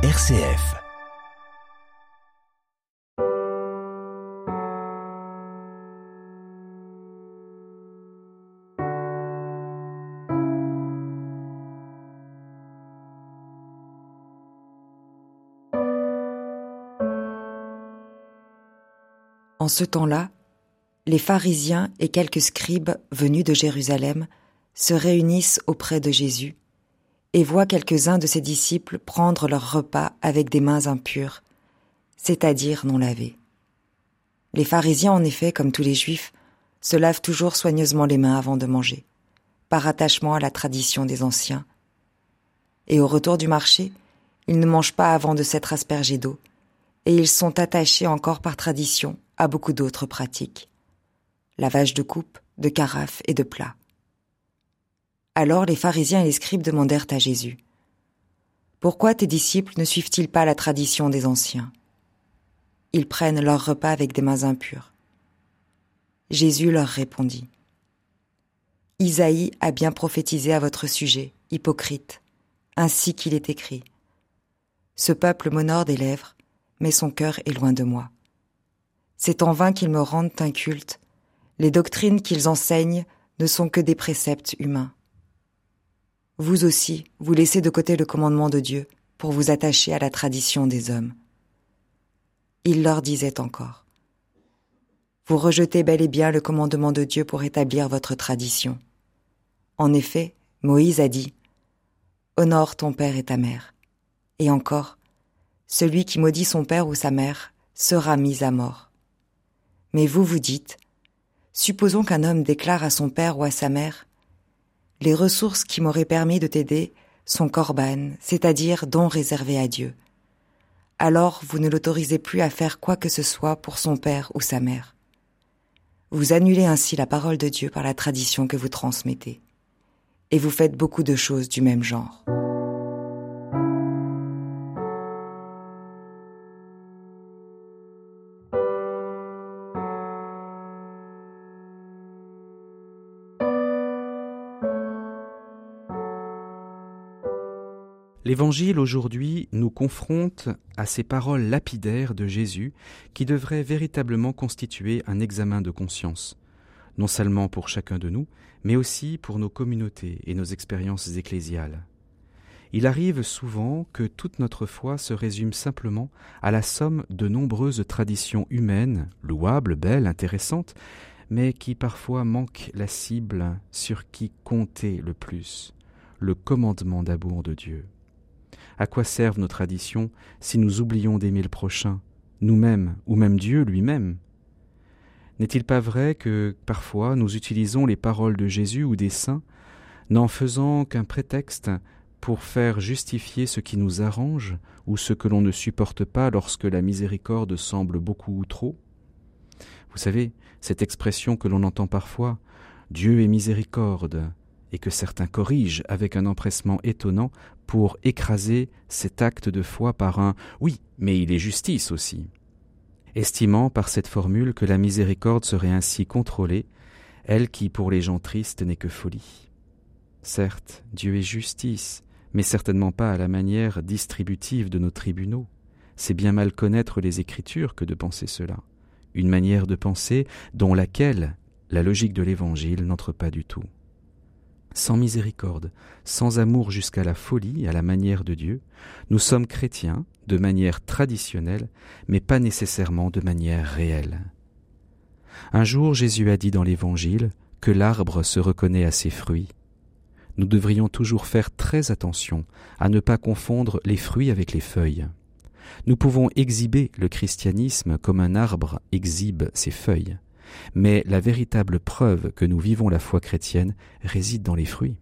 RCF. En ce temps-là, les pharisiens et quelques scribes venus de Jérusalem se réunissent auprès de Jésus et voient quelques-uns de ses disciples prendre leur repas avec des mains impures, c'est-à-dire non lavées. Les pharisiens, en effet, comme tous les juifs, se lavent toujours soigneusement les mains avant de manger, par attachement à la tradition des anciens. Et au retour du marché, ils ne mangent pas avant de s'être aspergés d'eau, et ils sont attachés encore par tradition à beaucoup d'autres pratiques. Lavage de coupe, de carafe et de plats. Alors les pharisiens et les scribes demandèrent à Jésus, Pourquoi tes disciples ne suivent-ils pas la tradition des anciens? Ils prennent leur repas avec des mains impures. Jésus leur répondit, Isaïe a bien prophétisé à votre sujet, hypocrite, ainsi qu'il est écrit. Ce peuple m'honore des lèvres, mais son cœur est loin de moi. C'est en vain qu'ils me rendent inculte, les doctrines qu'ils enseignent ne sont que des préceptes humains. Vous aussi, vous laissez de côté le commandement de Dieu pour vous attacher à la tradition des hommes. Il leur disait encore, Vous rejetez bel et bien le commandement de Dieu pour établir votre tradition. En effet, Moïse a dit, Honore ton père et ta mère. Et encore, celui qui maudit son père ou sa mère sera mis à mort. Mais vous vous dites, supposons qu'un homme déclare à son père ou à sa mère, les ressources qui m'auraient permis de t'aider sont corban, c'est-à-dire dons réservés à Dieu. Alors vous ne l'autorisez plus à faire quoi que ce soit pour son père ou sa mère. Vous annulez ainsi la parole de Dieu par la tradition que vous transmettez. Et vous faites beaucoup de choses du même genre. L'Évangile aujourd'hui nous confronte à ces paroles lapidaires de Jésus qui devraient véritablement constituer un examen de conscience, non seulement pour chacun de nous, mais aussi pour nos communautés et nos expériences ecclésiales. Il arrive souvent que toute notre foi se résume simplement à la somme de nombreuses traditions humaines, louables, belles, intéressantes, mais qui parfois manquent la cible sur qui compter le plus, le commandement d'amour de Dieu. À quoi servent nos traditions si nous oublions d'aimer le prochain, nous-mêmes, ou même Dieu lui-même? N'est-il pas vrai que parfois nous utilisons les paroles de Jésus ou des saints, n'en faisant qu'un prétexte pour faire justifier ce qui nous arrange ou ce que l'on ne supporte pas lorsque la miséricorde semble beaucoup ou trop? Vous savez, cette expression que l'on entend parfois, Dieu est miséricorde, et que certains corrigent avec un empressement étonnant pour écraser cet acte de foi par un oui, mais il est justice aussi. Estimant par cette formule que la miséricorde serait ainsi contrôlée, elle qui pour les gens tristes n'est que folie. Certes, Dieu est justice, mais certainement pas à la manière distributive de nos tribunaux. C'est bien mal connaître les Écritures que de penser cela. Une manière de penser dont laquelle la logique de l'Évangile n'entre pas du tout sans miséricorde, sans amour jusqu'à la folie, à la manière de Dieu, nous sommes chrétiens de manière traditionnelle, mais pas nécessairement de manière réelle. Un jour Jésus a dit dans l'Évangile que l'arbre se reconnaît à ses fruits. Nous devrions toujours faire très attention à ne pas confondre les fruits avec les feuilles. Nous pouvons exhiber le christianisme comme un arbre exhibe ses feuilles mais la véritable preuve que nous vivons la foi chrétienne réside dans les fruits.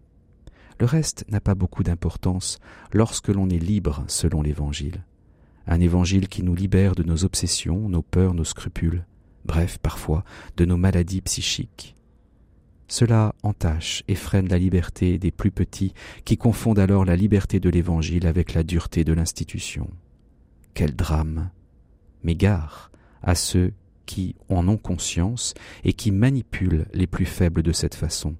Le reste n'a pas beaucoup d'importance lorsque l'on est libre selon l'Évangile. Un Évangile qui nous libère de nos obsessions, nos peurs, nos scrupules, bref, parfois, de nos maladies psychiques. Cela entache et freine la liberté des plus petits qui confondent alors la liberté de l'Évangile avec la dureté de l'institution. Quel drame Mais gare à ceux qui en ont conscience et qui manipulent les plus faibles de cette façon,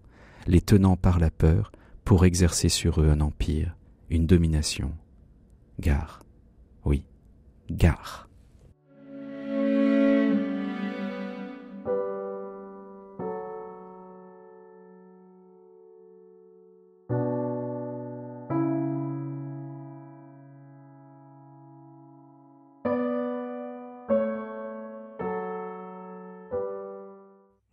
les tenant par la peur pour exercer sur eux un empire, une domination. Gare. gare.